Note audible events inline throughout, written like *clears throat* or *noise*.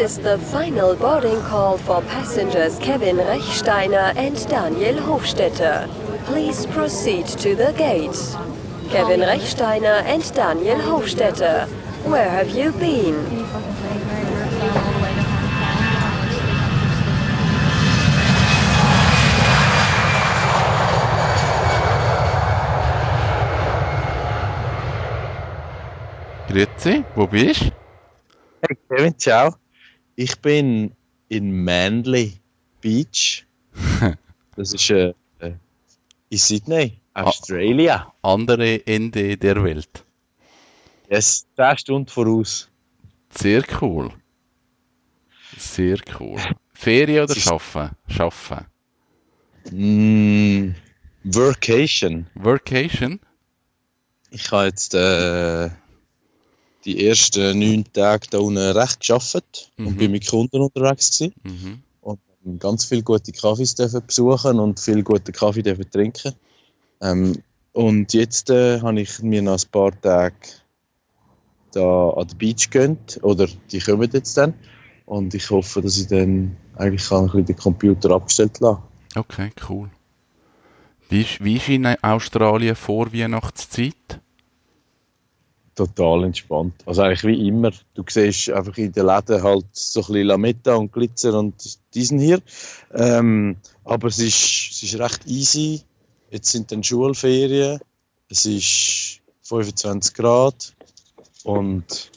is the final boarding call for passengers Kevin Rechsteiner and Daniel Hofstetter. Please proceed to the gate. Kevin Rechsteiner and Daniel Hofstetter, where have you been? Grüezi, wo bist du? Hey Kevin, ciao. Ich bin in Manly Beach. *laughs* Das ist äh, äh, in Sydney, Australia. Andere Ende der Welt. Yes, 10 Stunden voraus. Sehr cool. Sehr cool. Ferien oder Schaffen? Schaffen. Mm, Workation. Workation? Ich habe jetzt äh, die ersten neun Tage da unten recht geschafft Mhm. und bin mit Kunden unterwegs gewesen. Mhm. und ganz viele gute Kaffees dürfen besuchen und viel guten Kaffee dürfen trinken. Ähm, und jetzt äh, habe ich mir noch ein paar Tage da an der Beach gönnt oder die kommen jetzt dann und ich hoffe, dass ich dann eigentlich kann ein bisschen den Computer abgestellt lassen. Okay, cool. Wie ist, wie ist in Australien vor Weihnachtszeit? Total entspannt. Also eigentlich wie immer. Du siehst einfach in den Läden halt so ein bisschen Lametta und Glitzer und diesen hier. Ähm, aber es ist, es ist recht easy. Jetzt sind dann Schulferien. Es ist 25 Grad. Und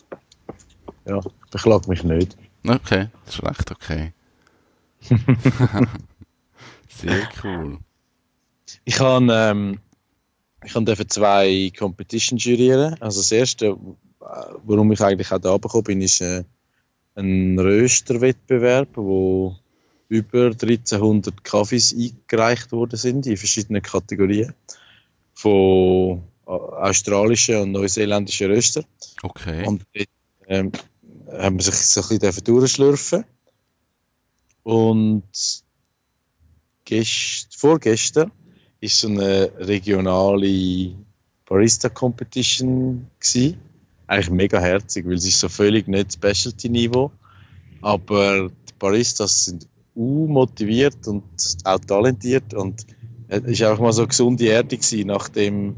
ja, ich beklage mich nicht. Okay, das ist recht okay. *laughs* *laughs* Sehr cool. Ich habe ähm, ich habe dürfen zwei Competitions jurieren. Also das erste, äh, warum ich eigentlich auch da gekommen bin, ist äh, ein Rösterwettbewerb, wo über 1300 Kaffees eingereicht worden sind in verschiedenen Kategorien von äh, australischen und neuseeländischen Röster. Okay. Und dort ähm, haben wir sich so ein bisschen durchschlürfen. Und gest vorgestern ist so eine regionale Barista-Competition gsi. Eigentlich mega herzig, weil ist so völlig nicht Specialty-Niveau. Aber die Baristas sind motiviert und auch talentiert und es ist einfach mal so gesunde Erde gewesen, nachdem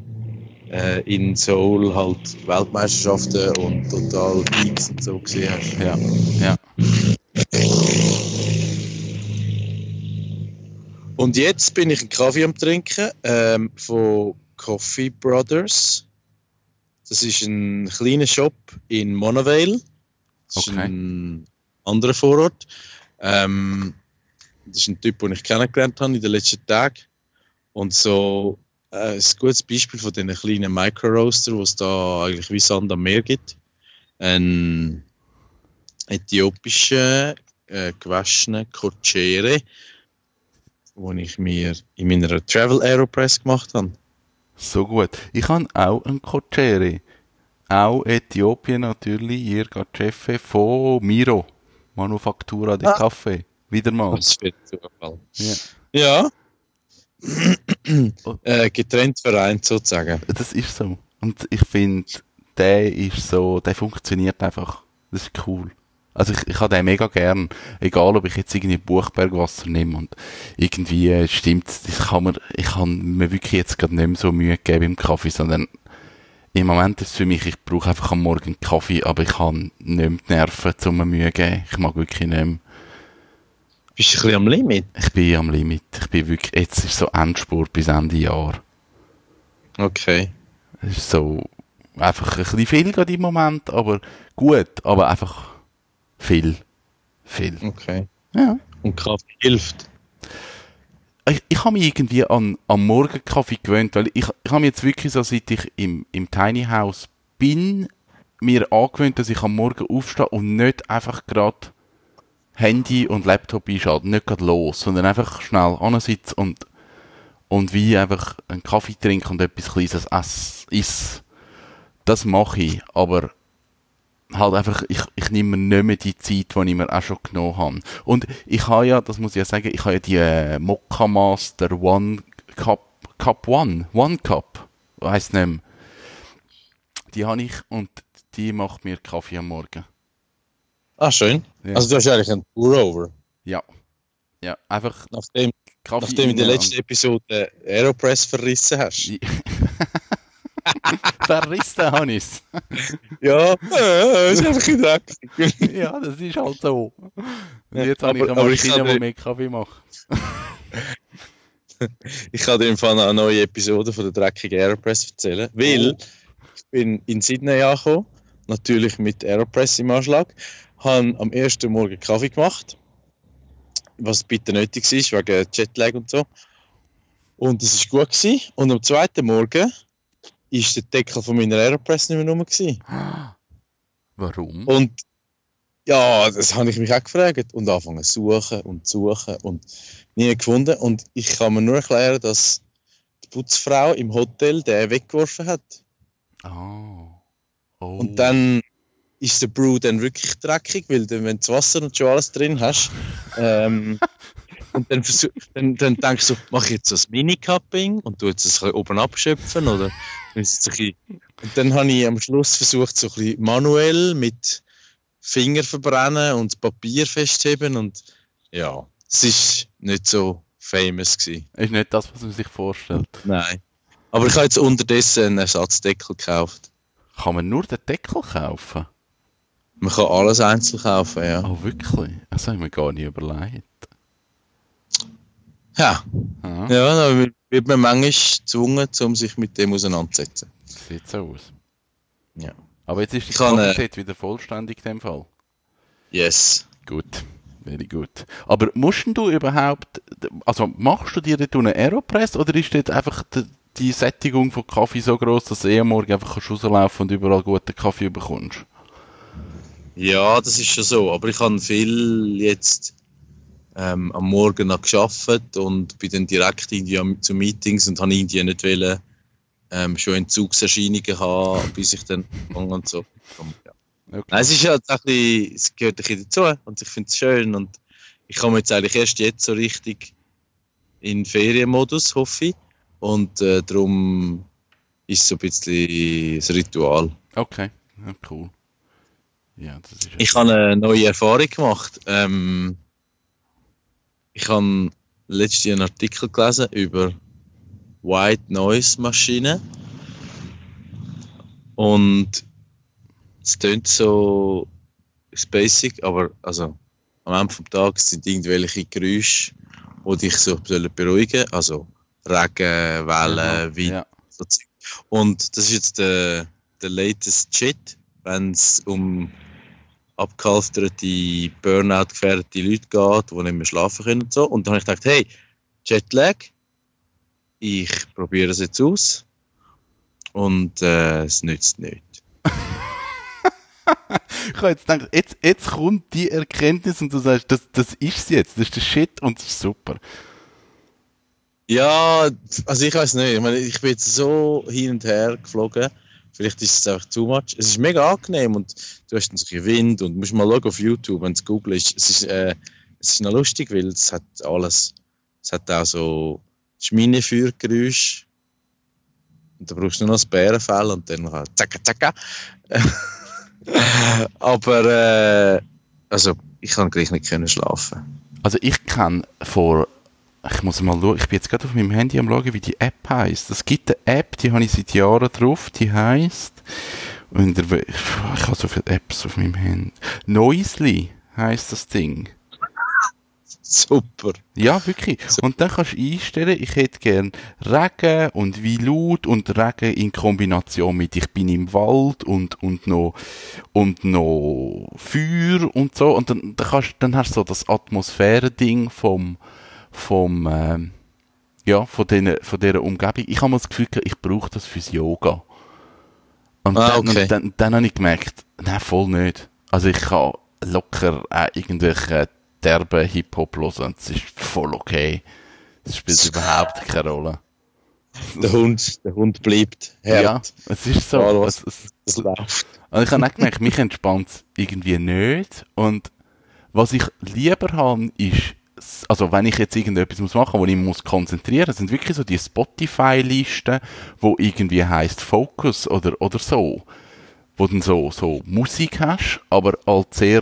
äh, in Seoul halt Weltmeisterschaften und total Peaks und so gesehen hast. Ja, ja. Und jetzt bin ich einen Kaffee am trinken ähm, von Coffee Brothers. Das ist ein kleiner Shop in Monavale. Das ist Okay. ein anderer Vorort. Ähm, das ist ein Typ, den ich kennengelernt habe in den letzten Tagen. Und so äh, ein gutes Beispiel von diesen kleinen Micro-Roaster, die es da eigentlich wie Sand am Meer gibt. Ein äthiopischer äh, gewaschener Kochere, den ich mir in meiner Travel Aeropress gemacht habe. So gut. Ich habe auch einen Kochere. Auch Äthiopien natürlich. Die Chefin von Miro. Manufaktura de Ah. Café. Wieder mal. Das wird Zufall. Ja. Ja. *clears throat* äh, getrennt vereint sozusagen. Das ist so. Und ich finde, der ist so, der funktioniert einfach. Das ist cool. Also ich, ich habe den mega gern. Egal, ob ich jetzt irgendwie Buchbergwasser nehme und irgendwie äh, stimmt, das kann man, ich kann mir wirklich jetzt gerade nicht mehr so Mühe geben im Kaffee, sondern im Moment ist es für mich, ich brauche einfach am Morgen Kaffee, aber ich habe nicht mehr die Nerven, um mir Mühe geben. Ich mag wirklich nicht mehr. Bist du ein bisschen am Limit? Ich bin am Limit. Ich bin wirklich, jetzt ist so Endspurt bis Ende Jahr. Okay. Es ist so einfach ein bisschen viel gerade im Moment, aber gut, aber einfach viel. Viel. Okay. Ja. Und Kaffee hilft. Ich, ich habe mich irgendwie an, an Morgenkaffee gewöhnt, weil ich, ich habe mich jetzt wirklich so, seit ich im, im Tiny House bin, mir angewöhnt, dass ich am Morgen aufstehe und nicht einfach gerade Handy und Laptop einschalte, nicht gerade los, sondern einfach schnell ansitze und, und wie einfach einen Kaffee trinke und etwas Kleines esse. Das mache ich, aber halt einfach, ich, ich nehme mir nicht mehr die Zeit, die ich mir auch schon genommen habe. Und ich habe ja, das muss ich ja sagen, ich habe ja die äh, Mokka Master One Cup, Cup One, One Cup, weiss nicht mehr. Die habe ich und die macht mir Kaffee am Morgen. Ah, schön. Ja. Also du hast eigentlich einen Pour-Over. Ja. Ja, einfach Nachdem, Kaffee nachdem du in der letzten Episode Aeropress verrissen hast. *laughs* Verrissen habe ich's. Ja, äh, ist einfach in Dreck. Ja, das ist halt so. Und jetzt Ja, habe ich eine ich Maschine, die dir- mehr Kaffee macht. Ich kann dir im Fall eine neue Episode von der dreckigen Aeropress erzählen, weil Oh. ich bin in Sydney angekommen, natürlich mit Aeropress im Anschlag, habe am ersten Morgen Kaffee gemacht, was bitte nötig war, wegen Jetlag und so. Und es war gut. Gewesen. Und am zweiten Morgen ist der Deckel von meiner Aeropress nicht mehr rum. Gewesen. *gasps* Warum? Und ja, das habe ich mich auch gefragt und angefangen zu suchen und zu suchen und nie gefunden. Und ich kann mir nur erklären, dass die Putzfrau im Hotel den weggeworfen hat. Ah. Oh. Und dann ist der Brew dann wirklich dreckig, weil dann, wenn du das Wasser und schon alles drin hast, *laughs* ähm, und dann, versuch, dann, dann denkst du, mach ich jetzt so ein Mini-Cupping und tu jetzt das oben abschöpfen oder und dann habe ich am Schluss versucht, so ein bisschen manuell mit Finger verbrennen und das Papier festheben und ja, es ist nicht so famous gewesen. Ist nicht das, was man sich vorstellt. Nein. Aber ich habe jetzt unterdessen einen Ersatzdeckel gekauft. Kann man nur den Deckel kaufen? Man kann alles einzeln kaufen, ja. Oh, wirklich? Das habe ich mir gar nicht überlegt. Ja, Ah, ja da wird- man manchmal gezwungen, um sich mit dem auseinanderzusetzen. Sieht so aus. Ja. Aber jetzt ist das kann, äh, wieder vollständig in dem Fall. Yes. Gut, very gut. Aber musst du überhaupt, also machst du dir dort eine Aeropress oder ist dort einfach die, die Sättigung von Kaffee so groß, dass du eh am Morgen einfach rauslaufen und überall guten Kaffee bekommst? Ja, das ist schon so. Aber ich habe viel jetzt ähm, am Morgen noch geschafft und bin dann direkt irgendwie am- zu Meetings und habe irgendwie nicht wollen, ähm, schon Entzugserscheinungen haben, bis ich dann und so. Ja. Okay. Nein, es ist halt ein bisschen, es gehört ein bisschen dazu und ich finde es schön und ich komme jetzt eigentlich erst jetzt so richtig in Ferienmodus, hoffe ich. Und äh, darum ist es so ein bisschen das Ritual. Okay, ja, cool. Ja, das ist Ich habe eine neue Erfahrung gemacht. Ähm, ich habe letztens einen Artikel gelesen über White Noise Maschinen. Und es klingt so basic, aber also am Ende vom Tag sind irgendwelche Geräusche, die dich so sollen beruhigen Also Regen, Wellen, Wind. ja. Und das ist jetzt der, der latest Shit, wenn es um abgehalfterte, Burnout-gefährdete Leute geht, die nicht mehr schlafen können und so. Und dann habe ich gedacht, hey, Jetlag, ich probiere es jetzt aus. Und äh, es nützt nicht. *laughs* Ich habe jetzt gedacht, jetzt, jetzt kommt die Erkenntnis und du sagst, das, das ist es jetzt, das ist der Shit und das ist super. Ja, also ich weiß nicht. Ich, meine, ich bin jetzt so hin und her geflogen. Vielleicht ist es einfach too much. Es ist mega angenehm und du hast ein bisschen Wind und musst mal schauen auf YouTube, wenn es googelst. Es ist, äh, es ist noch lustig, weil es hat alles. Es hat auch so Schminefeuergeräusch. Und da brauchst du nur noch das Bärenfell und dann kann zacka zacka. *laughs* Aber äh, also ich kann gleich nicht schlafen. Also ich kann vor, ich muss mal schauen, ich bin jetzt gerade auf meinem Handy am schauen, wie die App heißt. Es gibt eine App, die habe ich seit Jahren drauf, die heißt, ich habe so viele Apps auf meinem Handy. Noisely heißt das Ding. Super. Ja, wirklich. Und dann kannst du einstellen, ich hätte gern Regen und wie laut und Regen in Kombination mit ich bin im Wald und, und noch, und noch Feuer und so. Und dann, dann, kannst, dann hast du so das Atmosphäre-Ding vom, vom, ähm, ja, von, den, von dieser Umgebung. Ich habe mal das Gefühl, ich brauche das fürs Yoga. Und Ah, dann, okay. und dann, dann habe ich gemerkt, nein, voll nicht. Also ich kann locker auch irgendwelche derben Hip-Hop hören und es ist voll okay. Es spielt *laughs* überhaupt keine Rolle. Der Hund, der Hund bleibt Ja, hart. es ist so. Egal, was- es, es, läuft. und ich habe auch gemerkt, mich entspannt es irgendwie nicht. Und was ich lieber habe, ist, also wenn ich jetzt irgendetwas muss machen, wo ich muss konzentrieren, sind wirklich so die Spotify-Listen, wo irgendwie heißt Focus oder, oder so, wo dann so, so Musik hast, aber halt sehr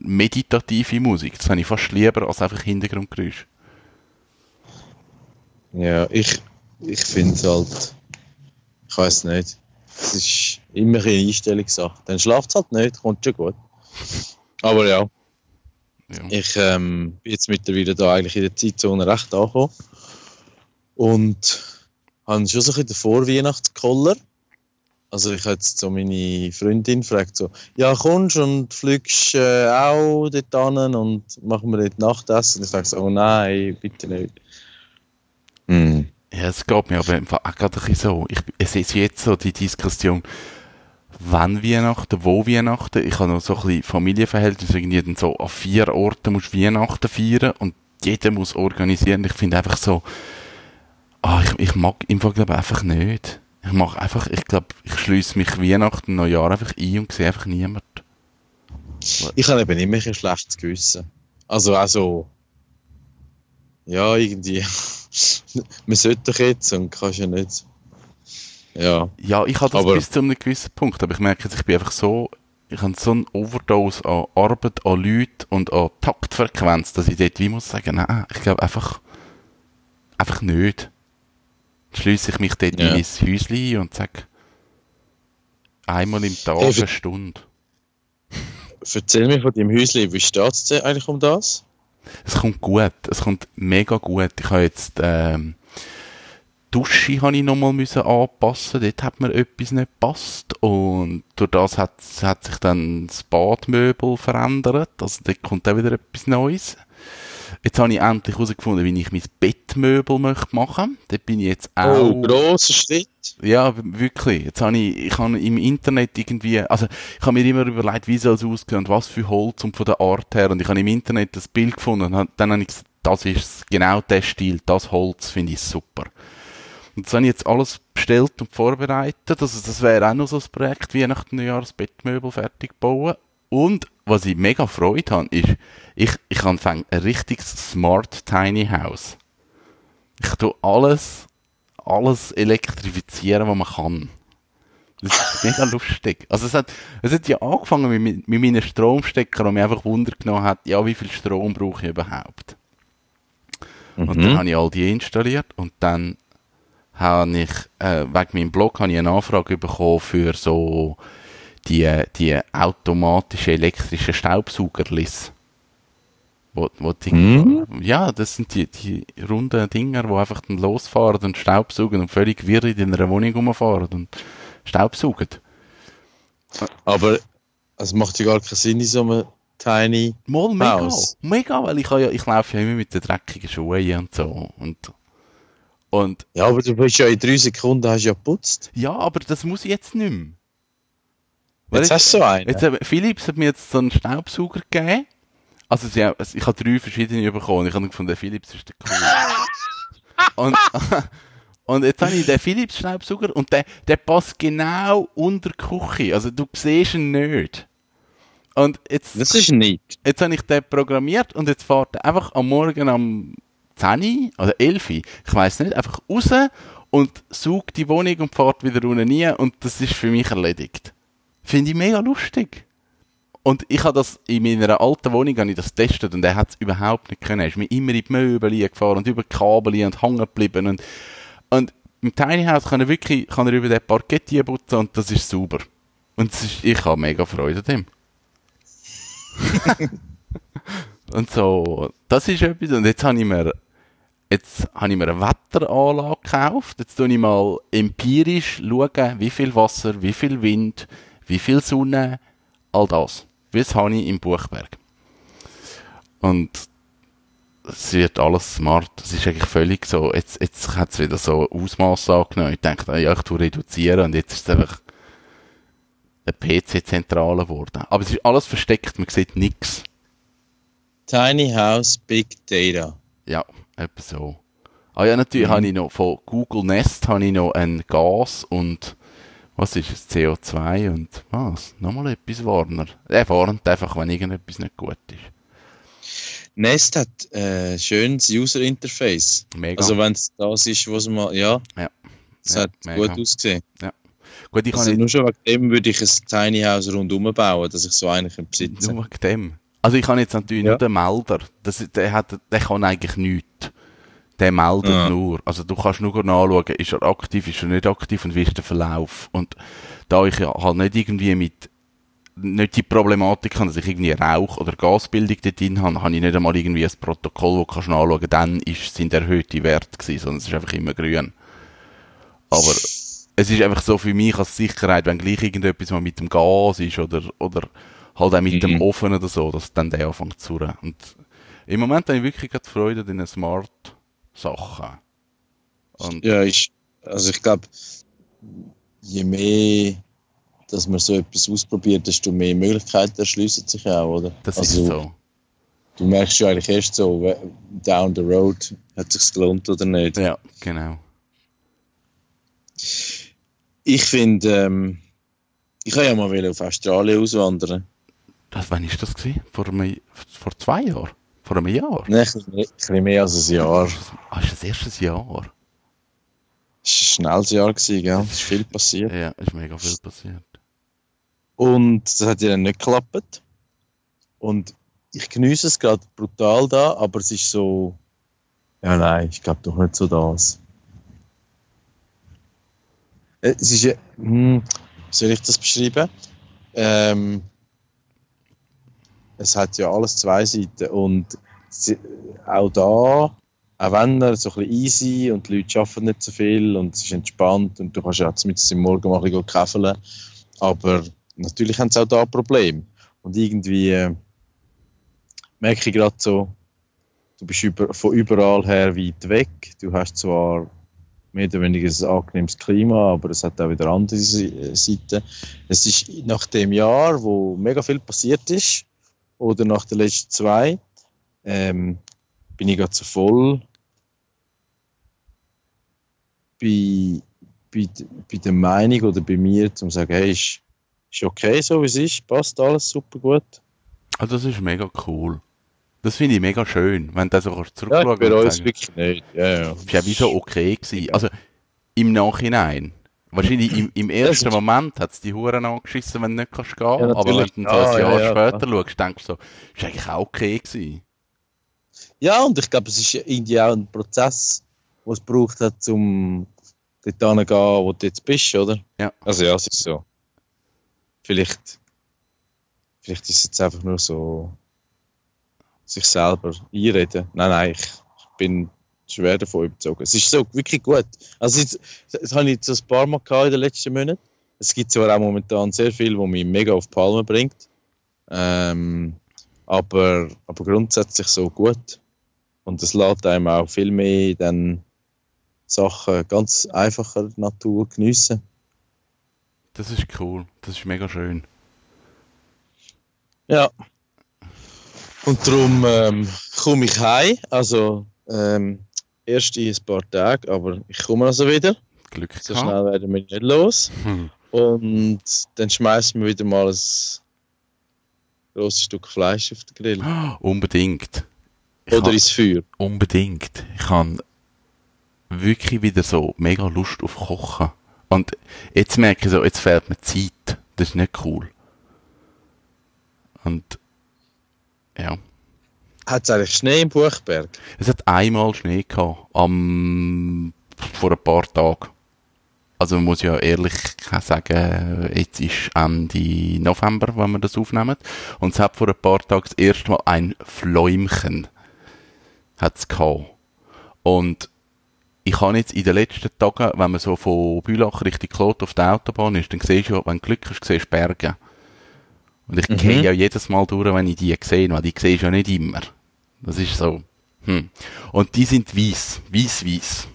meditative Musik. Das habe ich fast lieber als einfach Hintergrundgeräusch. Ja, ich, ich finde es halt, ich weiß nicht. Es ist immer eine Einstellungssache. Dann schlaft es halt nicht, kommt schon gut. Aber ja, Ja. ich ähm, bin jetzt mittlerweile da eigentlich in der Zeitzone recht angekommen. Und habe schon so ein bisschen den Vorweihnachtskoller. Also ich habe jetzt so meine Freundin gefragt so, ja kommst und fliegst äh, auch dort hin und machen wir dort Nachtessen? Und ich sage so, oh nein, bitte nicht. Hm. Ja, es geht mir aber Fall auch gerade ein bisschen so. Ich, es ist jetzt so die Diskussion, wann Weihnachten, wo Weihnachten. Ich habe noch so ein bisschen Familienverhältnis, irgendwie dann so an vier Orten musst Weihnachten feiern und jeder muss organisieren. Ich finde einfach so, ah, ich, ich mag im glaube einfach nicht. Ich mag einfach, ich glaube, ich schließe mich Weihnachten, Neujahr einfach ein und sehe einfach niemand. Ich habe eben immer ein schlechtes Gewissen. Also auch so, ja, irgendwie, *laughs* man sollte doch jetzt und kannst ja nicht. Ja, Ja, ich habe das Aber- bis zu einem gewissen Punkt, aber ich merke jetzt, ich bin einfach so, ich habe so eine Overdose an Arbeit, an Leuten und an Taktfrequenz, dass ich dort wie muss sagen, nein, ich glaube einfach, einfach nicht. Schließe ich mich dort Ja. in mein Häuschen und sage, einmal im Tag Hey, eine für- Stunde. erzähl mir von deinem Häuschen, wie steht es eigentlich um das? Es kommt gut, es kommt mega gut. Ich habe jetzt, ähm, Dusche habe ich nochmal müssen anpassen, dort hat mir etwas nicht gepasst und durch das hat, hat sich dann das Badmöbel verändert, also dort kommt auch wieder etwas Neues. Jetzt habe ich endlich herausgefunden, wie ich mein Bettmöbel möchte machen. Dort bin ich jetzt auch... Oh, grosser Schritt. Ja, wirklich. Jetzt habe ich, ich habe im Internet irgendwie, also ich habe mir immer überlegt, wie soll es aussehen und was für Holz und von der Art her. Und ich habe im Internet das Bild gefunden und dann habe ich gesagt, das ist genau der Stil, das Holz finde ich super. Und das habe ich jetzt alles bestellt und vorbereitet. Also das wäre auch noch so ein Projekt, wie nach dem Neujahr das Bettmöbel fertig bauen. Und was ich mega Freude habe, ist, ich, ich anfange ein richtiges Smart Tiny House. Ich tue alles alles elektrifizieren, was man kann. Das ist *laughs* mega lustig. Also es hat, es hat ja angefangen mit, mit meinen Stromstecker und mich einfach Wunder genommen hat, ja, wie viel Strom brauche ich überhaupt? Und dann habe ich all die installiert und dann habe ich, äh, wegen meinem Blog habe ich eine Anfrage bekommen für so die, die automatische elektrische Staubsaugerlis. Wo, wo die, Mhm. Ja, das sind die, die runden Dinger, die einfach dann losfahren und Staubsaugen und völlig wirr in einer Wohnung rumfahren und Staubsaugen. Aber es macht ja gar keinen Sinn in so einem Tiny Mal mega, mega, weil ich, ja, ich laufe ja immer mit den dreckigen Schuhen und so. Und, und Ja, aber du bist ja in drei Sekunden hast ja geputzt. ja, aber das muss ich jetzt nicht mehr. Weil Jetzt hast du so einen. Jetzt, äh, Philips hat mir jetzt so einen Staubsauger gegeben. Also, sie, haben- ich habe drei verschiedene bekommen. Ich habe gefunden, der Philips ist der cool. *laughs* und, *laughs* und jetzt habe ich den Philips Staubsauger und der, der passt genau unter die Küche. Also, du siehst ihn nicht. Und jetzt, Das ist nicht. jetzt habe ich den programmiert und jetzt fährt er einfach am Morgen am 10 oder 11 ich weiß nicht, einfach raus und saugt die Wohnung und fährt wieder unten rein und das ist für mich erledigt. Finde ich mega lustig. Und ich habe das in meiner alten Wohnung habe ich das getestet und er hat es überhaupt nicht können. Er ist mir immer in die Möbel gefahren und über Kabel und hängen geblieben und, und im Tiny House kann er wirklich kann er über den Parkett putzen und das ist sauber. Und ist, ich habe mega Freude an dem. *laughs* und so, das ist etwas. Und jetzt habe ich mir, jetzt habe ich mir eine Wetteranlage gekauft. Jetzt schaue ich mal empirisch schauen, wie viel Wasser, wie viel Wind, wie viel Sonne, all das. Wie das habe ich im Buchberg. Und es wird alles smart. Es ist eigentlich völlig so, jetzt, jetzt hat es wieder so Ausmaß angenommen. Ich denke, ja, ich tue reduzieren und jetzt ist es einfach eine PC-Zentrale geworden. Aber es ist alles versteckt, man sieht nichts. Tiny House, Big Data. Ja, etwa so. Ah ja, natürlich habe ich noch von Google Nest habe ich noch ein Gas und was ist es, CO2 und was? Nochmal etwas warner. Er warnt einfach, wenn irgendetwas nicht gut ist. Nest hat äh, schönes User Interface. Mega. Also wenn es das ist, was man, ja, Ja. es Ja, hat mega. gut ausgesehen. gut, ich Also nur schon wegen dem würde ich ein Tiny House rundum bauen, dass ich so eigentlich im Besitz Nur wegen dem. Also ich habe jetzt natürlich Ja. nur den Melder. Das, der, hat, der kann eigentlich nichts. Der meldet Ja. nur. Also du kannst nur nachschauen, ist er aktiv, ist er nicht aktiv und wie ist der Verlauf. Und da ich ja halt nicht irgendwie mit nicht die Problematik habe, dass ich irgendwie Rauch- oder Gasbildung dort drin habe, habe ich nicht einmal irgendwie ein Protokoll, wo du kannst nachschauen dann ist, sind erhöhte Werte gewesen, sondern es ist einfach immer grün. Aber es ist einfach so für mich als Sicherheit, wenn gleich irgendetwas mal mit dem Gas ist oder, oder halt auch mit dem Mhm. Ofen oder so, dass dann der anfängt zu surren. Und im Moment habe ich wirklich gerade Freude an diesen Smart-Sachen. Und Ja, ich, also ich glaube, je mehr, dass man so etwas ausprobiert, desto mehr Möglichkeiten erschließen sich auch, oder? das also, ist so. Du merkst ja eigentlich erst so, down the road, hat es sich gelohnt oder nicht. Ja, genau. Ich finde, ähm, ich kann ja mal wieder auf Australien auswandern. Das, wann ist das gewesen? Vor, vor zwei Jahren? Vor einem Jahr? Nein, ein bisschen mehr- als ein Jahr. Ah, ist das erste Jahr? Es war ein schnelles Jahr, gewesen, gell? es ist viel passiert. Ja, ist mega viel passiert. Und das hat ja dann nicht geklappt. Und ich genieße es gerade brutal da, aber es ist so. Ja, nein, ich glaube doch nicht so das. Äh, Es ist ja. Hm, wie soll ich das beschreiben? Ähm, es hat ja alles zwei Seiten. Und auch da, auch wenn er so ein bisschen easy und die Leute arbeiten nicht so viel und es ist entspannt und du kannst ja mit im Morgen mal ein bisschen käfeln. Aber natürlich haben sie auch da Probleme. Und irgendwie äh, merke ich gerade so, du bist über, von überall her weit weg. Du hast zwar mehr oder weniger ein angenehmes Klima, aber es hat auch wieder andere Seiten. Es ist nach dem Jahr, wo mega viel passiert ist, oder nach den letzten zwei, ähm, bin ich gerade so voll bei, bei, bei der Meinung oder bei mir, zum zu sagen, hey, ist, ist okay so wie es ist, passt alles super gut. Also das ist mega cool. Das finde ich mega schön, wenn du so kannst Ja, zurückschauen bei uns wirklich nicht. Ja, ja. ist ja wie so okay gewesen. Also im Nachhinein. Wahrscheinlich im, im ersten Moment hat es die Huren angeschissen, wenn du nicht kannst gehen. Ja, aber wenn du dann so ein Ah, ja, Jahr ja, später schaust, denkst du so, ist eigentlich auch okay gewesen. Ja, und ich glaube, es ist irgendwie auch ein Prozess, den es braucht hat, um dort hinzugehen, wo du jetzt bist, oder? Ja. Also ja, es ist so. Vielleicht, vielleicht ist es jetzt einfach nur so sich selber einreden. Nein, nein, ich bin schwer davon überzogen. Es ist so wirklich gut. Also das, das habe ich jetzt so ein paar Mal gehabt in den letzten Monaten. Es gibt zwar auch momentan sehr viel, wo mich mega auf die Palme bringt. Ähm, aber, aber grundsätzlich so gut. Und es lässt einem auch viel mehr dann Sachen ganz einfacher Natur geniessen. Das ist cool. Das ist mega schön. Ja. Und darum ähm, komme ich heim. Also ähm, erst in ein paar Tage, aber ich komme also wieder. Glück So gehabt. schnell werden wir nicht los. Hm. Und dann schmeißen wir wieder mal ein großes Stück Fleisch auf den Grill. *gasps* Unbedingt. Ich Oder ins Feuer. Unbedingt. Ich habe wirklich wieder so mega Lust auf Kochen. Und jetzt merke ich so, jetzt fehlt mir Zeit. Das ist nicht cool. Und ja. Hat es eigentlich Schnee im Buchberg? Es hat einmal Schnee gehabt, am, vor ein paar Tagen. Also man muss ja ehrlich sagen, jetzt ist Ende November, wenn wir das aufnehmen. Und es hat vor ein paar Tagen das erste Mal ein Fläumchen hat's gehabt. Und ich habe jetzt in den letzten Tagen, wenn man so von Bülach Richtung Klot auf der Autobahn ist, dann siehst du wenn du Glück hast, siehst du Berge. Und ich Mhm. gehe ja jedes Mal durch, wenn ich die sehe, weil die siehst du ja nicht immer. Das ist so. Hm. Und die sind weiß, weiß, weiß.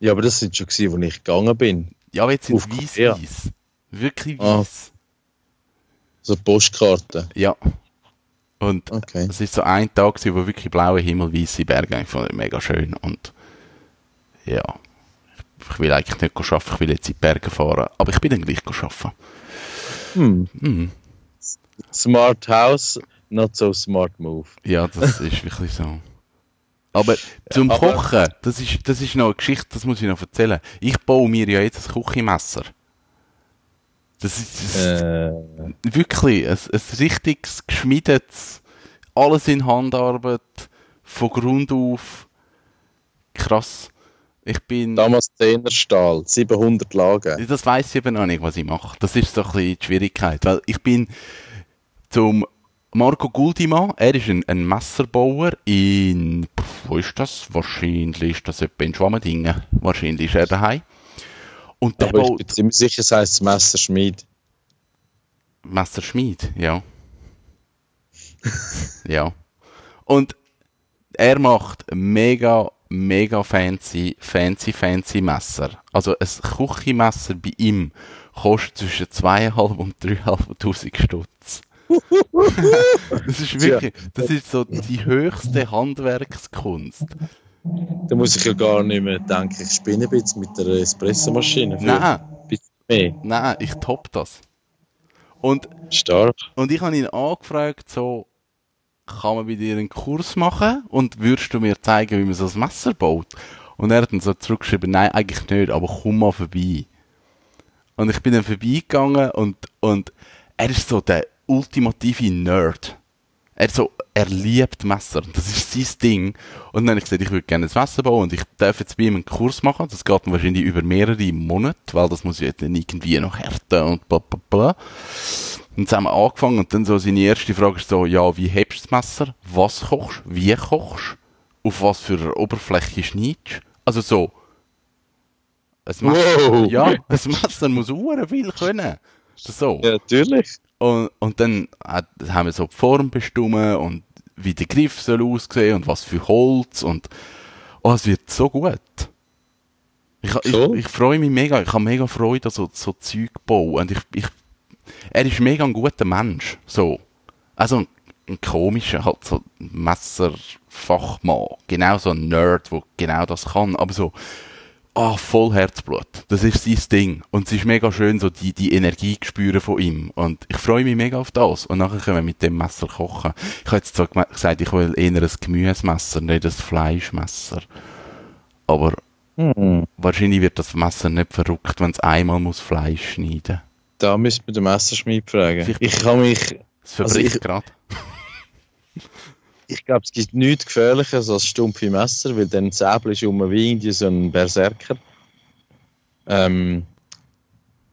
Ja, aber das sind schon gewesen, wo ich gegangen bin. Ja, aber jetzt sind sie weiß, weiß. Wirklich Ah. weiß. So Postkarten. Ja. Und Okay. es ist so ein Tag, gewesen, wo wirklich blaue Himmel, weiße Berge. Ich fand das mega schön. Und ja, ich will eigentlich nicht arbeiten, ich will jetzt in die Berge fahren. Aber ich bin dann gleich arbeiten. Hm. Hm. Smart House, not so smart move. Ja, das ist wirklich so. Aber zum aber- Kochen, das ist, das ist noch eine Geschichte, das muss ich noch erzählen. Ich baue mir ja jetzt ein Küchenmesser. Das ist, das ist Äh, wirklich ein, ein richtiges, geschmiedetes, alles in Handarbeit, von Grund auf. Krass. Ich bin. damals Zehnerstahl, 700 Lagen. Das weiß ich eben noch nicht, was ich mache. Das ist so ein bisschen die Schwierigkeit. Weil ich bin zum Marco Guldimann, er ist ein, ein Messerbauer in, pff, wo ist das? Wahrscheinlich ist das etwa in Schwammendingen. Wahrscheinlich ist er daheim. Und der Aber ich bin ziemlich sicher, es heisst Messerschmied. Messerschmied, ja. *laughs* ja. Und er macht mega, mega fancy, fancy, fancy Messer. Also ein Küchenmesser bei ihm kostet zwischen 2.500 und 3.500 Stutz. Das ist wirklich, das ist so die höchste Handwerkskunst. Da muss ich ja gar nicht mehr denken, ich spinne ein bisschen mit der Espressomaschine. Nein, mehr. nein, ich top das. Und Stark. Und ich habe ihn angefragt, so, kann man bei dir einen Kurs machen und würdest du mir zeigen, wie man so ein Messer baut? Und er hat dann so zurückgeschrieben, nein, eigentlich nicht, aber komm mal vorbei. Und ich bin dann vorbeigegangen und, und er ist so der ultimative Nerd. Er, so, er liebt Messer. Das ist sein Ding. Und dann habe ich gesagt, ich würde gerne ein Messer bauen und ich darf jetzt bei ihm einen Kurs machen. Das geht wahrscheinlich über mehrere Monate, weil das muss ja dann irgendwie noch härten und bla bla bla. Und wir angefangen und dann so seine erste Frage ist so, ja, wie hebst du das Messer? Was kochst? Wie kochst? Auf was für einer Oberfläche schneidest? Also so. Ein Messer, Wow. ja, ein Messer muss sehr viel können. So. Ja, natürlich. Und, und dann haben wir so die Form bestimmt und wie der Griff soll aussehen und was für Holz und oh, es wird so gut. Ich, Cool. ich, ich freue mich mega, ich habe mega Freude an so, so Zeug bauen und ich, ich, er ist mega ein guter Mensch, so. Also ein, ein komischer, halt so Messerfachmann, genau so ein Nerd, der genau das kann, aber so, ah, voll Herzblut. Das ist sein Ding. Und es ist mega schön, so die, die Energie zu spüren von ihm. Und ich freue mich mega auf das. Und nachher können wir mit dem Messer kochen. Ich habe jetzt zwar gesagt, ich will eher ein Gemüsemesser, nicht ein Fleischmesser. Aber Hm. wahrscheinlich wird das Messer nicht verrückt, wenn es einmal muss Fleisch schneiden Da müsste man den Messerschmied fragen. Vielleicht- Ich kann mich, Es verbricht Also ich- gerade. *laughs* ich glaube, es gibt nichts Gefährliches als stumpfe Messer, weil dann säbelst du um wie irgendwie so ein Berserker. Ähm,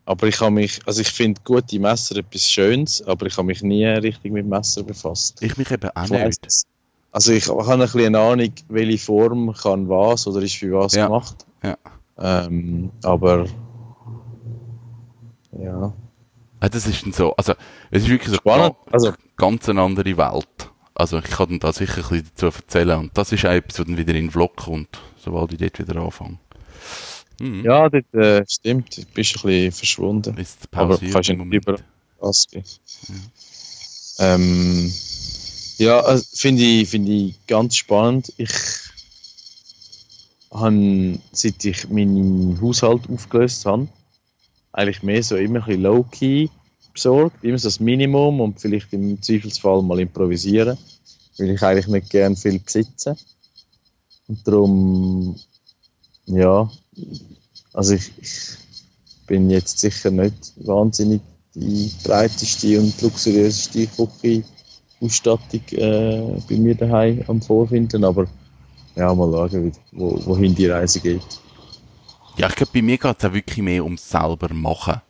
aber ich habe mich, also ich finde gute Messer etwas Schönes, aber ich habe mich nie richtig mit Messer befasst. Ich mich eben auch Ich weiss nicht. Also ich habe ein bisschen eine Ahnung, welche Form kann was oder ist für was Ja. gemacht. Ja. Ähm, aber ja. Ah, Das ist dann so, also, es ist wirklich so Spannend. ga- Also- ganz eine andere Welt. Also, ich kann dann da sicher ein bisschen dazu erzählen. Und das ist auch etwas, was dann wieder in den Vlog kommt, sobald ich dort wieder anfange. Mhm. Ja, das äh, stimmt. Du bist ein bisschen verschwunden. Ist Aber kannst du im nicht über Aspi. Ähm, ja, also finde ich, finde ich ganz spannend. Ich habe, seit ich meinen Haushalt aufgelöst habe, eigentlich mehr so immer ein bisschen low-key besorgt. Immer so das Minimum und vielleicht im Zweifelsfall mal improvisieren. Weil ich eigentlich nicht gern viel besitze. Und darum, ja, also ich, ich bin jetzt sicher nicht wahnsinnig die breiteste und luxuriöseste Küche-Ausstattung äh, bei mir daheim am Vorfinden, aber ja, mal schauen, wo, wohin die Reise geht. Ja, ich glaube, bei mir geht es auch wirklich mehr ums selber machen.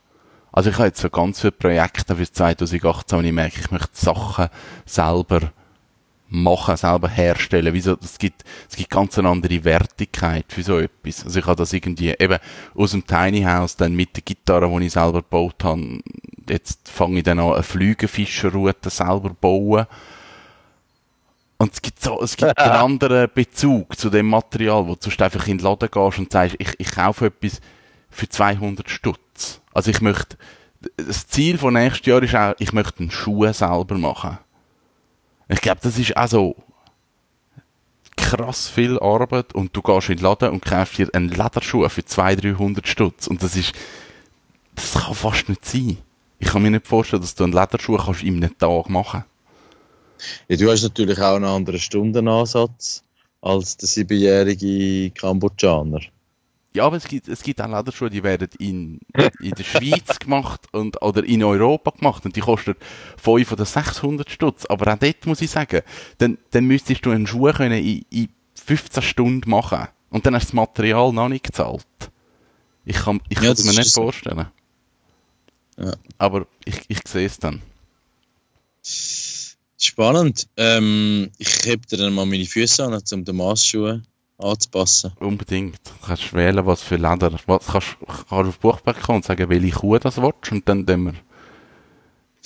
Also ich habe jetzt so ganz viele Projekte für 2018 und ich merke, ich möchte Sachen selber machen, selber herstellen. Wieso? Es gibt, es gibt ganz eine andere Wertigkeit für so etwas. Also ich habe das irgendwie eben aus dem Tiny House dann mit der Gitarre, die ich selber gebaut habe, jetzt fange ich dann an, eine Flügelfischerroute selber zu bauen. Und es gibt so, es gibt *laughs* einen anderen Bezug zu dem Material, wo du sonst einfach in den Laden gehst und sagst, ich, ich kaufe etwas für 200 Stutz. Also ich möchte, das Ziel von nächstes Jahr ist auch, ich möchte einen Schuh selber machen. Ich glaube, das ist auch so krass viel Arbeit und du gehst in den Laden und kaufst dir einen Lederschuh für 200, 300 Stutz und das ist, das kann fast nicht sein. Ich kann mir nicht vorstellen, dass du einen Lederschuh kannst in einem Tag machen Ja, du hast natürlich auch einen anderen Stundenansatz als der siebenjährige Kambodschaner. Ja, aber es gibt, es gibt auch Lederschuhe, die werden in, in der Schweiz *laughs* gemacht und, oder in Europa gemacht und die kosten 500 oder 600 Stutz. Aber auch dort muss ich sagen, dann, dann müsstest du einen Schuh können in, in 15 Stunden machen und dann hast du das Material noch nicht gezahlt. Ich kann, ich Ja, kann es mir nicht vorstellen. Ja. Aber ich, ich sehe es dann. Spannend. Ähm, ich heb dir dann mal meine Füße an, um den Maßschuhe anzupassen. Unbedingt. Du kannst wählen, was für Leder. Was, kannst, kannst auf Buchberg kommen und sagen, welche Kuh das willst und dann tun wir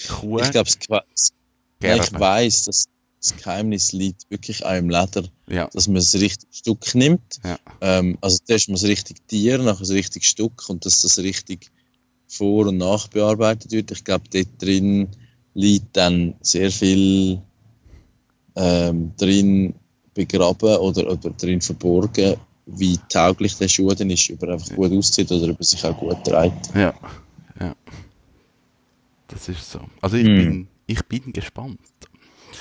Kuh Ich glaube, ich weiß, dass das Geheimnis liegt wirklich auch im Leder, Ja, dass man das richtige Stück nimmt. Ja. Ähm, also zuerst mal das richtige Tier, nachher das richtige Stück und dass das richtig vor- und nachbearbeitet wird. Ich glaube, dort drin liegt dann sehr viel ähm, drin begraben oder, oder drin verborgen, wie tauglich der Schuh dann ist, ob er einfach gut aussieht oder ob er sich auch gut trägt. ja, ja. Das ist so. Also ich, Hm. bin, ich bin gespannt.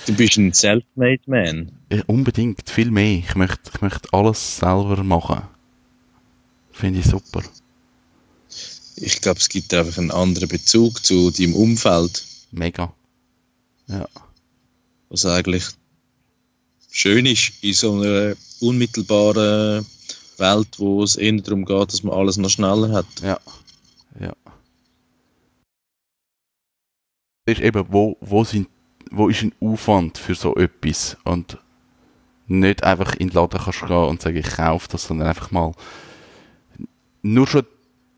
Du bist ein Selfmade Man. Ja, unbedingt, viel mehr. Ich möchte, ich möchte alles selber machen. Finde ich super. Ich glaube, es gibt einfach einen anderen Bezug zu deinem Umfeld, Mega. Ja, was eigentlich schön ist in so einer unmittelbaren Welt, wo es eher darum geht, dass man alles noch schneller hat. ja, ja. Ist eben, wo, wo, sind, wo ist ein Aufwand für so etwas und nicht einfach in den Laden kannst gehen und sagen, ich kaufe das, sondern einfach mal nur schon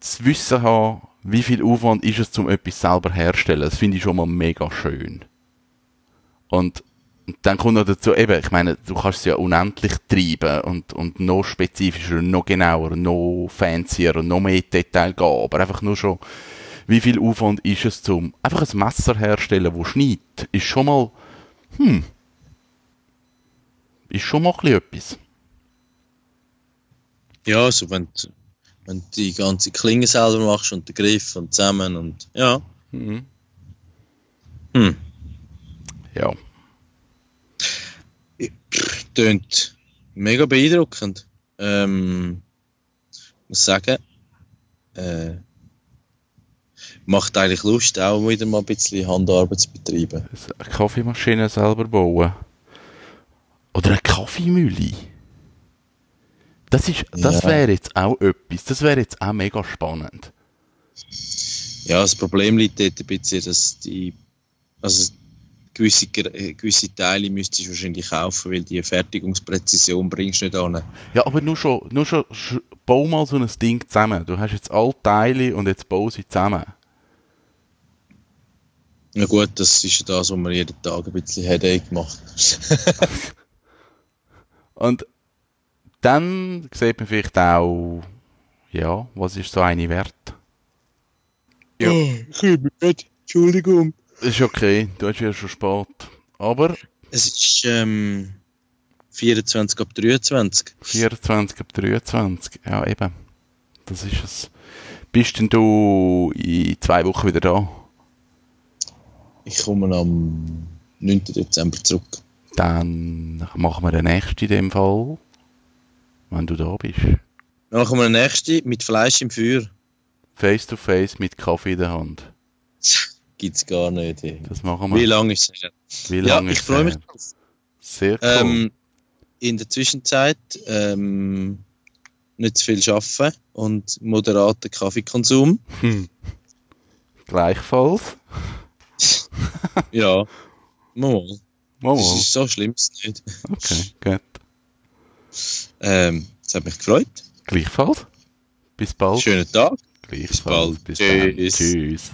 das Wissen haben, wie viel Aufwand ist es, um etwas selber herzustellen. Das finde ich schon mal mega schön. Und dann kommt noch dazu, eben, ich meine, du kannst es ja unendlich treiben und, und noch spezifischer, noch genauer, noch fancier und noch mehr Detail gehen, aber einfach nur schon, wie viel Aufwand ist es zum, einfach ein Messer herstellen, das schneidet, ist schon mal, hm, ist schon mal ein etwas. Ja, also wenn du, wenn du die ganze Klinge selber machst und den Griff und zusammen und ja. Mhm. Hm. Ja. Tönt mega beeindruckend. Ähm, muss sagen, äh, macht eigentlich Lust, auch wieder mal ein bisschen Handarbeit zu betreiben. Eine Kaffeemaschine selber bauen. Oder eine Kaffeemühle. Das, ist, das Ja. wäre jetzt auch etwas. Das wäre jetzt auch mega spannend. Ja, das Problem liegt dort ein bisschen, dass die, also gewisse, äh, gewisse Teile müsstest du wahrscheinlich kaufen, weil die Fertigungspräzision bringst du nicht an. Ja, aber nur schon, nur schon, sch- bau mal so ein Ding zusammen. Du hast jetzt alle Teile und jetzt bau sie zusammen. Na gut, das ist ja das, was man jeden Tag ein bisschen Headache macht. *laughs* Und dann sieht man vielleicht auch, ja, was ist so eine wert? Ja. Oh, ich bin müde. Entschuldigung. Ist okay, du hast ja schon spät. Aber Es ist ähm, 24 ab 23. 24 ab 23, ja eben. Das ist es. Bist denn du in zwei Wochen wieder da? Ich komme am 9. Dezember zurück. Dann machen wir den nächsten in dem Fall, wenn du da bist. Dann kommen wir den nächsten mit Fleisch im Feuer. Face to face mit Kaffee in der Hand. *laughs* Gibt's gar nicht. ey. Das machen wir. Wie lange ist es her? Ja, ich freue mich drauf. Sehr cool. Ähm, in der Zwischenzeit ähm, nicht zu viel arbeiten und moderaten Kaffeekonsum. Hm. Gleichfalls. *laughs* Ja, mal. Mal, Das ist so schlimm es nicht. Okay, gut. Ähm, es hat mich gefreut. Gleichfalls. Bis bald. Schönen Tag. Gleichfalls. bald. Bis dann. Tschüss. Tschüss.